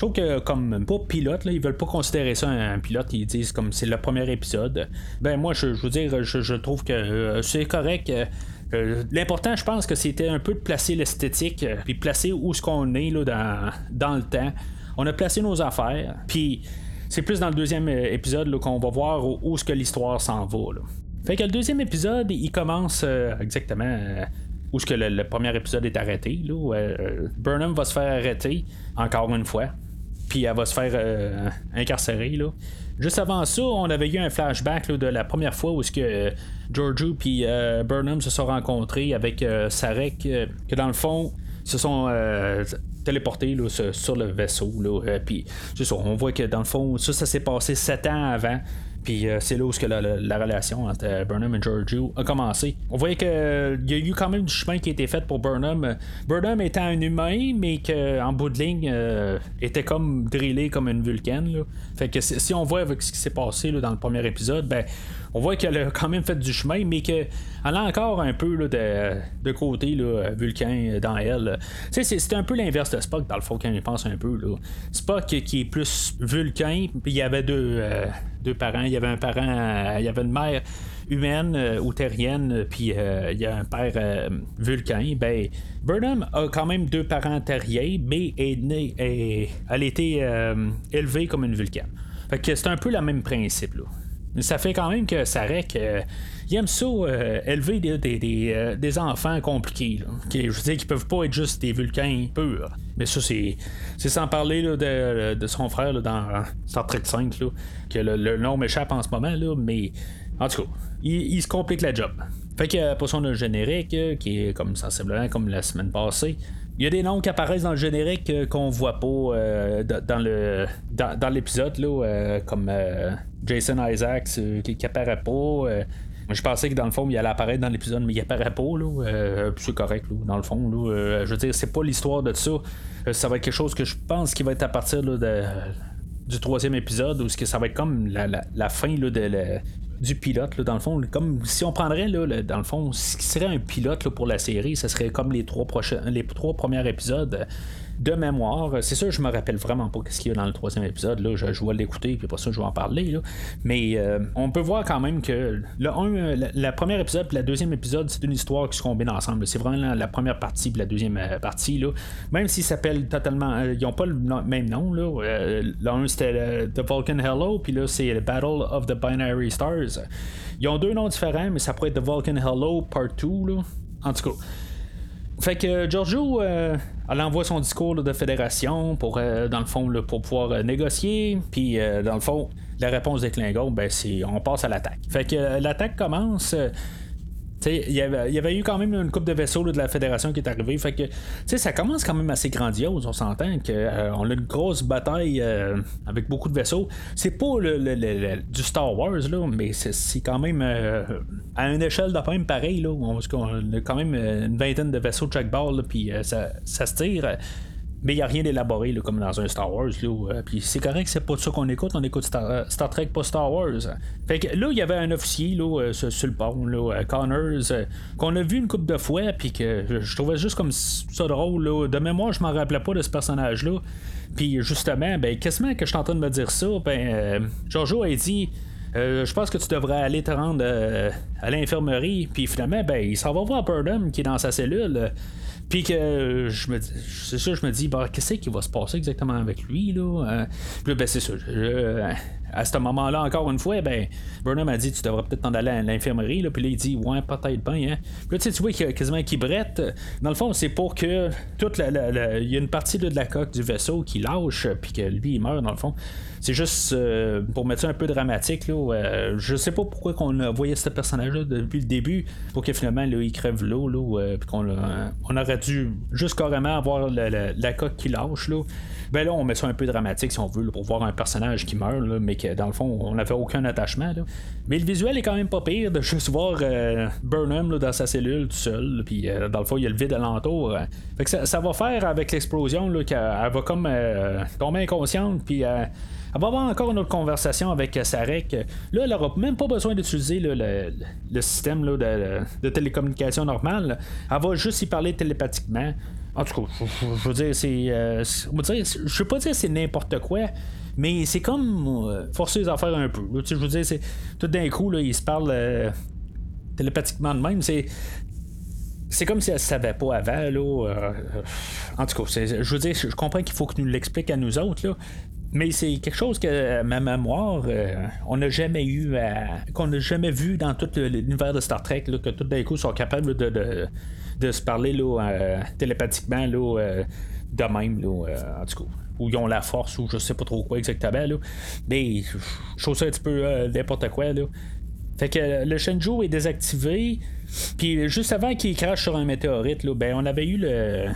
je trouve que comme pas pilote, ils veulent pas considérer ça un, pilote, ils disent comme c'est le premier épisode. Ben moi je, veux dire, je, trouve que euh, c'est correct. Euh, euh, l'important, je pense que c'était un peu de placer l'esthétique, puis placer où ce qu'on est là, dans, dans le temps. On a placé nos affaires, puis c'est plus dans le deuxième épisode qu'on va voir où, ce que l'histoire s'en va. Fait que le deuxième épisode, il commence exactement où ce que le, premier épisode est arrêté. Là, Burnham va se faire arrêter encore une fois. Puis elle va se faire euh, incarcérer. Là. Juste avant ça, on avait eu un flashback de la première fois où ce que euh, euh, Burnham se sont rencontrés avec Sarek, que dans le fond, se sont téléportés sur le vaisseau. puis on voit que dans le fond, ça, ça s'est passé sept ans avant. Puis euh, c'est là où que la, relation entre euh, Burnham et Giorgio a commencé. On voyait qu'il euh, y a eu quand même du chemin qui a été fait pour Burnham. Burnham était un humain, mais qu'en bout de ligne était comme drillé comme une Vulcan. Fait que si on voit avec ce qui s'est passé dans le premier épisode, ben on voit qu'elle a quand même fait du chemin, mais qu'elle a encore un peu de, côté là, Vulcain dans elle. C'est, un peu l'inverse de Spock, dans le fond, quand il pense un peu. Là. Spock qui est plus Vulcain, il y avait deux, deux parents. Il y avait un parent, il y avait une mère humaine euh, ou terrienne, puis euh, il y a un père euh, vulcain. Ben, Burnham a quand même deux parents terriens, mais est né, elle a été élevée comme une vulcaine. C'est un peu le même principe. Ça fait quand même que Sarek, il aime ça élever des, enfants compliqués. Là, je veux dire qu'ils peuvent pas être juste des vulcains purs. Mais ça, c'est, sans parler de, son frère dans Star Trek 5, que le, nom m'échappe en ce moment, là, mais en tout cas, il, se complique la job. Fait que pour son générique, qui est comme sensiblement comme la semaine passée, il y a des noms qui apparaissent dans le générique euh, qu'on voit pas euh, dans le dans, l'épisode euh, comme Jason Isaacs qui, qui apparaît pas. je pensais que dans le fond, il allait apparaître dans l'épisode, mais il apparaît pas. Là, c'est correct, dans le fond. je veux dire, c'est pas l'histoire de ça. ça va être quelque chose que je pense qui va être à partir du troisième épisode, où ça va être comme la, fin du pilote, dans le fond. Comme si on prendrait, là, dans le fond, ce qui serait un pilote pour la série, ce serait comme les trois, les trois premiers épisodes de mémoire. C'est sûr, je me rappelle vraiment pas ce qu'il y a dans le troisième épisode. Là. Je, vais l'écouter, puis pour ça, je vais en parler. Mais euh, on peut voir quand même que le, un, la, première épisode et la deuxième épisode, c'est une histoire qui se combine ensemble. C'est vraiment la, première partie et la deuxième euh, partie. Là. Même s'ils s'appellent totalement. Euh, ils n'ont pas le même nom. Là. l'un, c'était The Vulcan Hello, puis là, c'est The Battle of the Binary Stars. Ils ont deux noms différents, mais ça pourrait être The Vulcan Hello Part 2. Là. En tout cas. Fait que Giorgio, euh, elle envoie son discours de fédération pour, euh, dans le fond, pouvoir euh, négocier. Puis, dans le fond, la réponse des Klingons, ben, c'est on passe à l'attaque. Fait que l'attaque commence il y, avait, y avait eu quand même une coupe de vaisseaux de la fédération qui est arrivée. Fait que ça commence quand même assez grandiose. On s'entend qu'on euh, a une grosse bataille euh, avec beaucoup de vaisseaux. C'est pas le, du Star Wars, là, mais c'est quand même euh, à une échelle de même pareil. Là, on, a quand même une vingtaine de vaisseaux de chaque bord, puis ça, ça se tire. Mais il n'y a rien d'élaboré comme dans un Star Wars. Là, euh, puis c'est correct, c'est pas ça qu'on écoute. On écoute Star, Trek, pas Star Wars. Fait que là, il y avait un officier là, euh, sur, le pont, là, Connors, euh, qu'on a vu une couple de fois, puis que je trouvais juste comme ça drôle. Là. De mémoire, je m'en rappelais pas de ce personnage-là. Puis justement, ben, quasiment que je suis en train de me dire ça, ben, Giorgio a dit. je pense que tu devrais aller te rendre à l'infirmerie. Puis finalement, ben, il s'en va voir Burnham qui est dans sa cellule. Puis que je me dis, c'est ça, je me dis, bah, qu'est-ce qui va se passer exactement avec lui, là? Euh, puis ben, c'est ça. À ce moment-là, encore une fois, ben, Burnham a dit, tu devrais peut-être t'en aller à l'infirmerie. Puis là, il dit, ouais, peut-être bien, hein. Puis là, tu vois qu'il y a quasiment qui brette. Dans le fond, c'est pour que toute la. Il y a une partie de la coque du vaisseau qui lâche, puis que lui, il meurt, dans le fond. C'est juste euh, pour mettre ça un peu dramatique. Là, euh, je sais pas pourquoi qu'on a voyé ce personnage-là depuis le début pour que finalement là, il crève l'eau. Là, euh, qu'on on aurait dû juste carrément avoir la, coque qui lâche. Là. Ben là, on met ça un peu dramatique si on veut pour voir un personnage qui meurt, mais que dans le fond, on n'avait aucun attachement. Mais le visuel est quand même pas pire de juste voir euh, Burnham dans sa cellule tout seul, puis euh, dans le fond, il y a le vide alentour. Fait que ça, va faire avec l'explosion qu'elle va comme tomber inconsciente, puis elle va avoir encore une autre conversation avec Sarek. Là, elle n'aura même pas besoin d'utiliser le, système de, télécommunication normal. Elle va juste y parler télépathiquement. En tout cas, je, veux dire, c'est. Euh, je veux pas dire c'est n'importe quoi, mais c'est comme euh, forcer les affaires un peu. je veux dire, c'est. Tout d'un coup, là, ils se parlent euh, télépathiquement de même. C'est. C'est comme si elle ne savait pas avant, là. en tout cas, je veux dire, je comprends qu'il faut que nous l'explique à nous autres. Mais c'est quelque chose que ma mémoire, euh, on n'a jamais eu, qu'on n'a jamais vu dans tout l'univers de Star Trek, que tout d'un coup sont capables de, se parler là, euh, télépathiquement là, euh, de même, là, en tout cas. Ou ils ont la force, ou je sais pas trop quoi exactement. Là. Mais je trouve ça un petit peu n'importe quoi. Là. Fait que le Shenzhou est désactivé. Puis juste avant qu'il crache sur un météorite, là, ben, on avait eu le,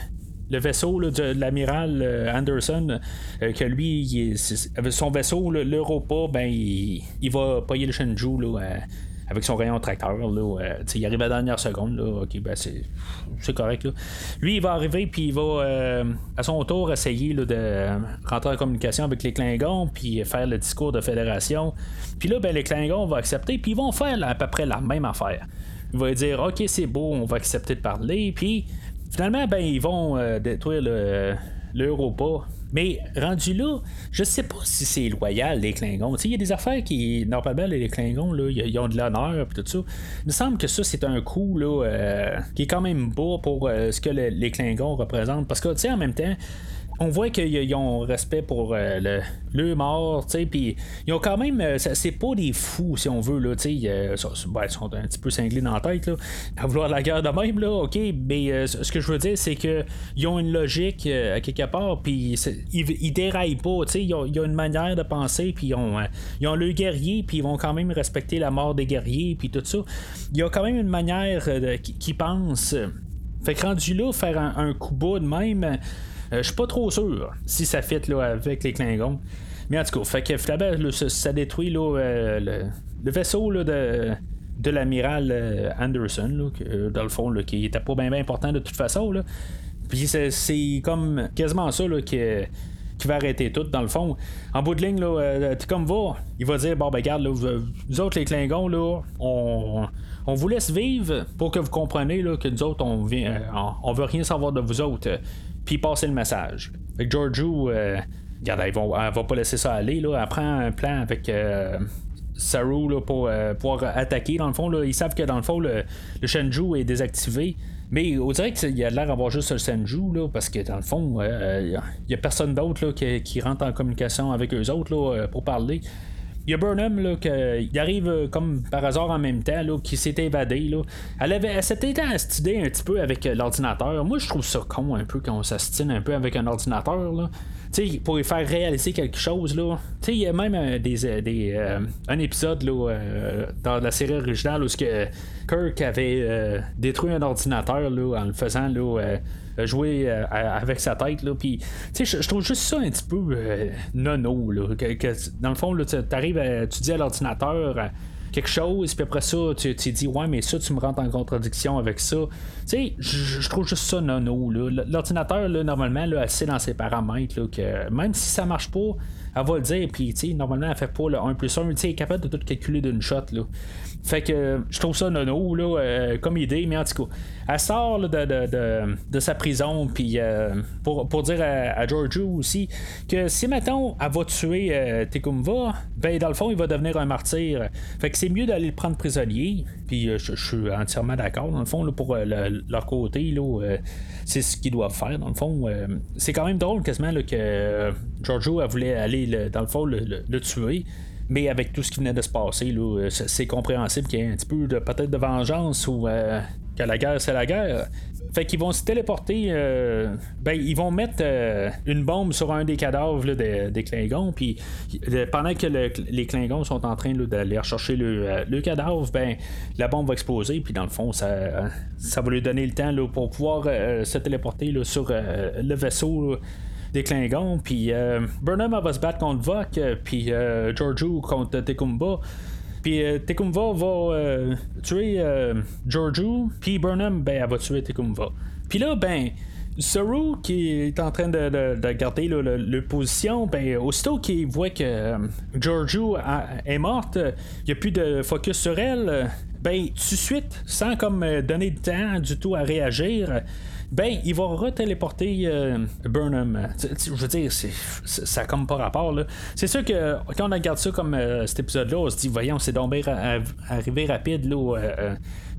le vaisseau de, l'amiral euh, Anderson, euh, que lui, son vaisseau, l'Europa, ben, il, va payer le Shenzhou là, euh, avec son rayon tracteur. Là, il arrive à la dernière seconde. Là, ok, ben, c'est, correct. Là. Lui, il va arriver, puis il va à son tour essayer de rentrer en communication avec les Klingons, puis faire le discours de fédération. Puis là, ben, les Klingons vont accepter, puis ils vont faire à peu près la même affaire. Il va dire Ok, c'est beau, on va accepter de parler, puis Finalement, ben, ils vont euh, détruire l'Europa. Mais rendu là, je sais pas si c'est loyal, les Klingons. Il y a des affaires qui, normalement, les Klingons, là, ils ont de l'honneur et tout ça. Il me semble que ça, c'est un coup là, euh, qui est quand même beau pour euh, ce que les Klingons représentent. Parce que, tu sais, en même temps, on voit qu'ils ont respect pour euh, le, mort, tu sais, puis ils ont quand même, euh, c'est pas des fous si on veut, là, tu sais, euh, ben, ils sont un petit peu cinglés dans la tête, là, à vouloir la guerre de même, là, ok, mais ce que je veux dire, c'est que ils ont une logique à quelque part, puis ils, ils, déraillent pas, tu sais, ils, ont, une manière de penser, puis ils ont, ils ont le guerrier, puis ils vont quand même respecter la mort des guerriers, puis tout ça. Il y a quand même une manière qui, pense. Fait que rendu là, faire un, un coup bas de même euh, je suis pas trop sûr si ça fit là, avec les Klingons. Mais en tout cas, fait que finalement, ça, détruit là, euh, le, vaisseau là, de, de l'amiral euh, Anderson, dans le fond, qui était pas bien important de toute façon. Là. Puis c'est, comme quasiment ça qui, qui va arrêter tout, dans le fond. En bout de ligne, là, comme va, il va dire Bon, ben, regarde, vous, autres, les Klingons, là, on, on vous laisse vivre pour que vous compreniez là, que nous autres, on, vient, on, veut rien savoir de vous autres puis passer le message. Fait que Giorgio, euh, regarde, elle va pas laisser ça aller. Là. Elle prend un plan avec euh, Saru là, pour euh, pouvoir attaquer. Dans le fond, là, ils savent que dans le fond, le, le Shenju est désactivé. Mais on dirait qu'il a l'air d'avoir juste le Senju, là, parce que dans le fond, il n'y a, personne d'autre qui, qui, rentre en communication avec eux autres là, pour parler. Il y a Burnham là, qui arrive euh, comme par hasard en même temps, là, qui s'est évadé. Là. Elle, avait, elle s'était astidée un petit peu avec euh, l'ordinateur. Moi, je trouve ça con un peu quand on s'astine un peu avec un ordinateur. Là. sais pour y faire réaliser quelque chose. Là. il y a même euh, des, des un épisode là, dans la série originale où que Kirk avait détruit un ordinateur là, en le faisant là, jouer euh, avec sa tête. Là, puis, je, trouve juste ça un petit peu euh, nono. Là, que, dans le fond, tu arrives, tu dis à l'ordinateur euh, quelque chose, puis après ça, tu, dis, ouais, mais ça, tu me rentres en contradiction avec ça. Tu sais, je trouve juste ça nono. L'ordinateur, normalement, là, sait dans ses paramètres là, que même si ça marche pas, elle va le dire, puis normalement, elle fait pas le 1 plus 1, elle est capable de tout calculer d'une shot. Là. Fait que je trouve ça nono là, euh, comme idée, mais en tout cas, elle sort de, de, de, sa prison, puis euh, pour, pour, dire à, à, Giorgio aussi que si maintenant elle va tuer euh, Tekumva, ben dans le fond, il va devenir un martyr. Fait que c'est mieux d'aller le prendre prisonnier, puis je, suis entièrement d'accord, dans le fond, là, pour leur côté, là, c'est ce qu'ils doivent faire, dans le fond. c'est quand même drôle quasiment que Giorgio elle voulait aller, dans le fond, le tuer. Mais avec tout ce qui venait de se passer, là, c'est compréhensible qu'il y ait un petit peu de peut-être de vengeance ou euh, que la guerre c'est la guerre. Fait qu'ils vont se téléporter. Euh, ben, ils vont mettre euh, une bombe sur un des cadavres des, Klingons. Puis pendant que les Klingons sont en train d'aller rechercher le, cadavre, ben, la bombe va exploser. Puis dans le fond, ça, ça va lui donner le temps pour pouvoir se téléporter sur le vaisseau des Klingons. Puis Burnham va se battre contre Vok, puis Giorgio contre Tekumba. Puis Tekumva va tuer Giorgio, puis Burnham, ben, elle va tuer Tekumva. Puis là, ben, Saru qui est en train de, garder le, position, ben, aussitôt qu'il voit que euh, est morte, il n'y a plus de focus sur elle, ben tout de suite, sans comme euh, donner de temps du tout à réagir, ben il va retéléporter euh, Burnham. Je veux dire, ça n'a comme pas rapport. C'est sûr que quand on regarde ça comme cet épisode-là, on se dit, voyons, c'est donc arrivé rapide là,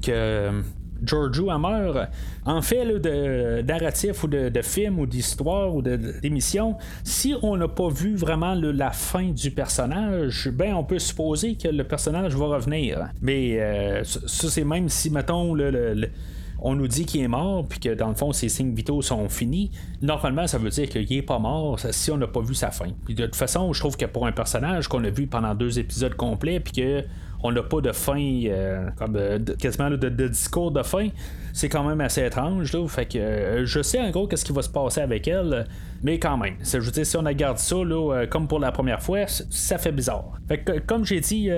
que Giorgio meurt, en fait de narratif ou de, film ou d'histoire ou d'émission, si on n'a pas vu vraiment la fin du personnage, ben on peut supposer que le personnage va revenir. Mais euh, ça, c'est même si, mettons, le, on nous dit qu'il est mort, puis que dans le fond, ses signes vitaux sont finis, normalement, ça veut dire qu'il est pas mort si on n'a pas vu sa fin. Puis de toute façon, je trouve que pour un personnage qu'on a vu pendant deux épisodes complets, puis que on n'a pas de fin, euh, comme euh, quasiment de, discours de fin. C'est quand même assez étrange. Fait que euh, je sais en gros qu'est-ce qui va se passer avec elle, mais quand même. Je veux dire, si on regarde ça là, comme pour la première fois, ça fait bizarre. Fait que comme j'ai dit,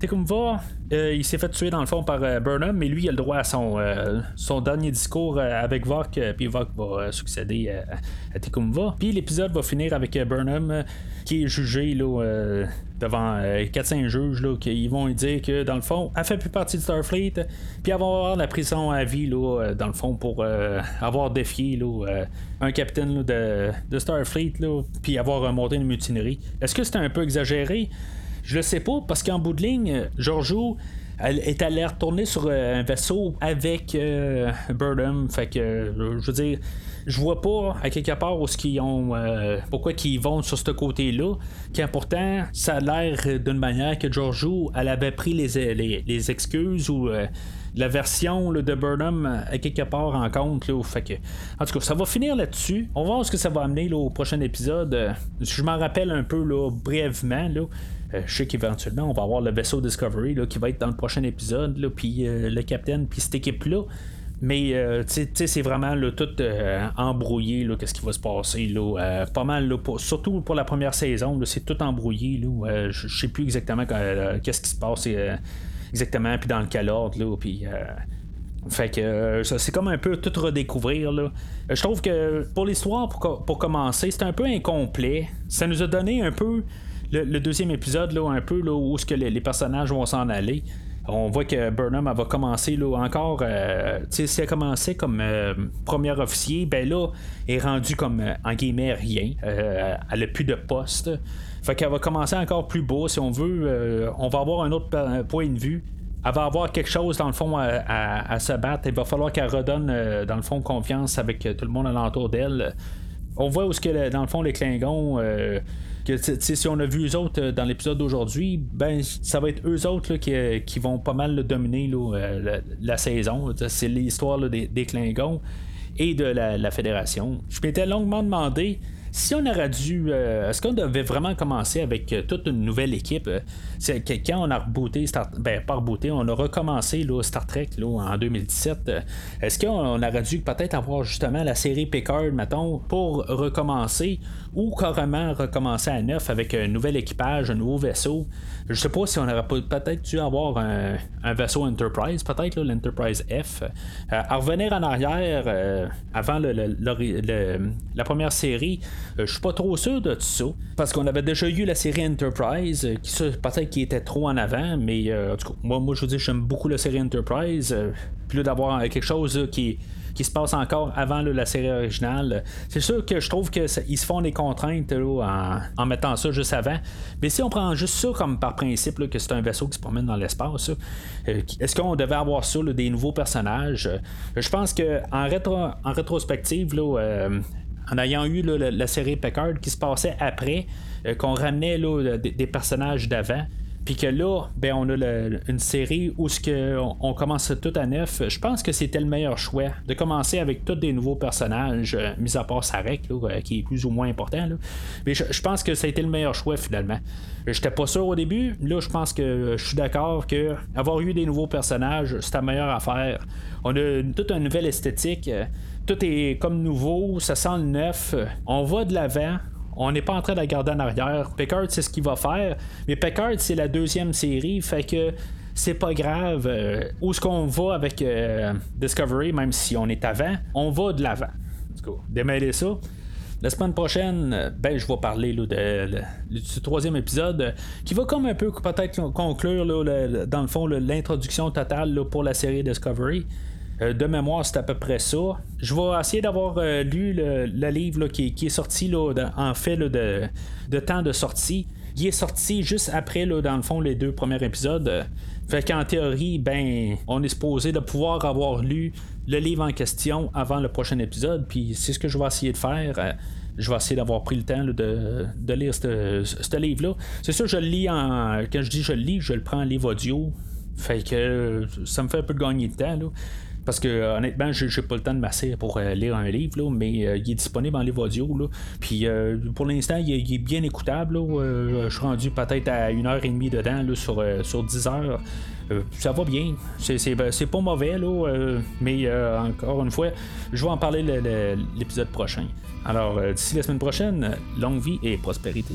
Tekumva, il s'est fait tuer dans le fond par Burnham, mais lui il a le droit à son, son dernier discours avec Vok, puis Vok va succéder à, Tekumva. Puis l'épisode va finir avec Burnham qui est jugé là, devant 4-5 juges là, qui vont dire que dans le fond, elle fait plus partie de Starfleet, puis elle va avoir la prison à vie là, euh, dans le fond pour euh, avoir défié là, euh, un capitaine de, de, Starfleet, là, puis avoir remonté une mutinerie. Est-ce que c'est un peu exagéré? Je le sais pas, parce qu'en bout de ligne, Giorgio elle est allée retourner sur un vaisseau avec Burnham. Fait que, je veux dire, je vois pas à quelque part où ce qu'ils ont euh, pourquoi qu'ils vont sur ce côté-là quand pourtant ça a l'air d'une manière que Giorgio elle avait pris les, les, excuses ou euh, la version de Burnham à quelque part en compte là, fait que, en tout cas ça va finir là-dessus on va voir ce que ça va amener au prochain épisode je m'en rappelle un peu là, brièvement là euh, je sais qu'éventuellement, on va avoir le vaisseau Discovery là, qui va être dans le prochain épisode, puis le capitaine, puis cette équipe-là. Mais euh, c'est vraiment tout euh, embrouillé, qu'est-ce qui va se passer. Là, euh, pas mal, surtout pour la première saison, c'est tout embrouillé. Là, je sais plus exactement qu'est-ce qui se passe exactement, puis dans le quel ordre. puis, fait que c'est comme un peu tout redécouvrir. Là. Je trouve que pour l'histoire, pour, commencer, c'est un peu incomplet. Ça nous a donné un peu le, deuxième épisode, là, un peu là, où ce que les personnages vont s'en aller on voit que Burnham va commencer là, encore. Euh, si elle commençait comme euh, premier officier, ben là, est rendue comme euh, en guillemets rien. elle n'a plus de poste. Fait qu'elle va commencer encore plus beau si on veut. on va avoir un autre point de vue. Elle va avoir quelque chose dans le fond à, se battre. Il va falloir qu'elle redonne dans le fond confiance avec tout le monde alentour d'elle. On voit où que dans le fond les Klingons que si on a vu eux autres euh, dans l'épisode d'aujourd'hui, ben ça va être eux autres euh, qui, vont pas mal dominer euh, la, saison. C'est l'histoire des, Klingons et de la Fédération. Je m'étais longuement demandé si on aurait dû. Euh, est-ce qu'on devait vraiment commencer avec euh, toute une nouvelle équipe euh, c'est, Quand on a rebooté, Star, ben pas rebooté, on a recommencé là, Star Trek là, en 2017. est-ce qu'on aurait dû peut-être avoir justement la série Picard, mettons, pour recommencer? Ou carrément recommencer à neuf avec un nouvel équipage, un nouveau vaisseau Je sais pas si on aurait peut-être dû avoir un, vaisseau Enterprise, peut-être l'Enterprise F. à revenir en arrière, avant le, la première série, euh, je suis pas trop sûr de tout ça. Parce qu'on avait déjà eu la série Enterprise, euh, qui peut-être qui était trop en avant, mais euh, en tout cas, moi, moi je vous dis, j'aime beaucoup la série Enterprise. Puis là, d'avoir quelque chose qui qui se passe encore avant la série originale. C'est sûr que je trouve qu'ils se font des contraintes en, mettant ça juste avant. Mais si on prend juste ça comme par principe, que c'est un vaisseau qui se promène dans l'espace, est-ce qu'on devait avoir ça, des nouveaux personnages? je pense que en, rétro, en rétrospective, en ayant eu la, série Packard qui se passait après, euh, qu'on ramenait des, personnages d'avant. Puis que là, ben, on a une série où ce on, commence tout à neuf. Je pense que c'était le meilleur choix de commencer avec tous des nouveaux personnages, euh, mis à part Sarek, euh, qui est plus ou moins important. Mais je, pense que ça a été le meilleur choix finalement. J'étais pas sûr au début. Là, je pense que je suis d'accord que avoir eu des nouveaux personnages, c'est la meilleure affaire. On a toute une nouvelle esthétique. tout est comme nouveau, ça sent le neuf. On va de l'avant. On n'est pas en train de la garder en arrière. Picard, c'est ce qu'il va faire. Mais Picard, c'est la deuxième série. Fait que c'est pas grave. Euh, où est-ce qu'on va avec euh, Discovery, même si on est avant, on va de l'avant. Démêler ça. La semaine prochaine, ben, je vais parler de, du troisième épisode qui va comme un peu peut-être conclure dans le fond l'introduction totale pour la série Discovery. De mémoire, c'est à peu près ça. Je vais essayer d'avoir lu le, livre qui, est sorti en fait de, temps de sortie. Il est sorti juste après, dans le fond, les deux premiers épisodes. Fait qu'en théorie, ben, on est supposé de pouvoir avoir lu le livre en question avant le prochain épisode. Puis c'est ce que je vais essayer de faire. Euh, je vais essayer d'avoir pris le temps de, lire ce livre-là. C'est sûr, je le lis en. Quand je dis je le lis, je le prends en livre audio. Fait que ça me fait un peu gagner de temps. Parce que honnêtement, j'ai pas le temps de masser pour euh, lire un livre, mais euh, il est disponible en livre audio. Puis pour l'instant, il, est bien écoutable. je suis rendu peut-être à une heure et demie dedans sur, sur 10 heures. Euh, ça va bien. Ben, c'est pas mauvais, là, mais encore une fois, je vais en parler l'épisode prochain. Alors, d'ici la semaine prochaine, longue vie et prospérité.